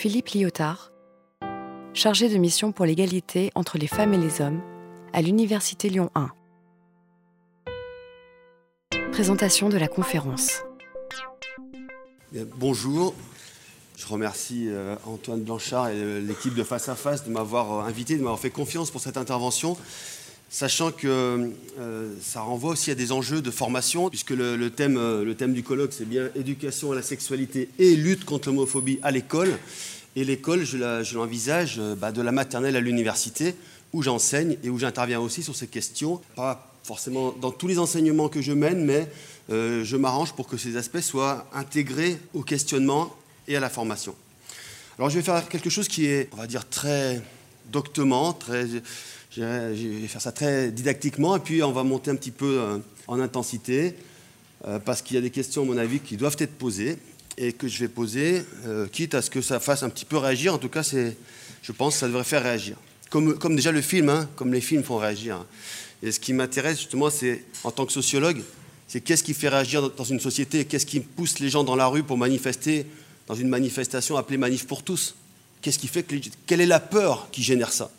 Philippe Lyotard, chargé de mission pour l'égalité entre les femmes et les hommes à l'Université Lyon 1. Présentation de la conférence. Bonjour, je remercie euh, Antoine Blanchard et l'équipe de Face à Face de m'avoir euh, invité, de m'avoir fait confiance pour cette intervention, sachant que euh, ça renvoie aussi à des enjeux de formation, puisque le, thème, le thème du colloque, c'est bien éducation à la sexualité et lutte contre l'homophobie à l'école. Et l'école, je l'envisage bah, de la maternelle à l'université, où j'enseigne et où j'interviens aussi sur ces questions, pas forcément dans tous les enseignements que je mène, mais euh, je m'arrange pour que ces aspects soient intégrés au questionnement et à la formation. Alors je vais faire quelque chose qui est, on va dire, très doctement, très, je vais faire ça très didactiquement, et puis on va monter un petit peu euh, en intensité, euh, parce qu'il y a des questions, à mon avis, qui doivent être posées, et que je vais poser, quitte à ce que ça fasse un petit peu réagir. En tout cas, je pense que ça devrait faire réagir. Comme, comme déjà le film, hein, comme les films font réagir. Et ce qui m'intéresse justement, c'est en tant que sociologue, c'est qu'est-ce qui fait réagir dans une société, qu'est-ce qui pousse les gens dans la rue pour manifester dans une manifestation appelée Manif pour tous Qu'est-ce qui fait que quelle est la peur qui génère ça?